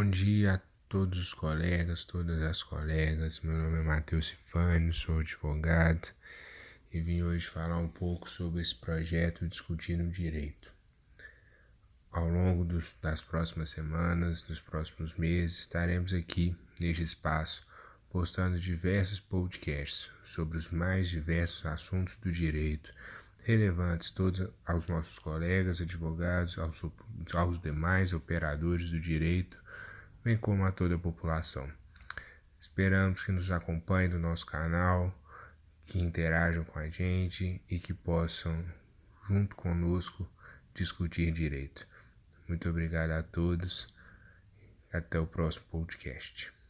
dia a todos os colegas, todas as colegas. Meu nome é Matheus Cifânio, sou advogado e vim hoje falar um pouco sobre esse projeto Discutindo Direito. Ao longo dos, das próximas semanas, dos próximos meses, estaremos aqui neste espaço postando diversos podcasts sobre os mais diversos assuntos do direito, relevantes todos aos nossos colegas advogados, aos, aos demais operadores do direito, bem como a toda a população. Esperamos que nos acompanhem no nosso canal, que interajam com a gente e que possam, junto conosco, discutir direito. Muito obrigado a todos. Até o próximo podcast.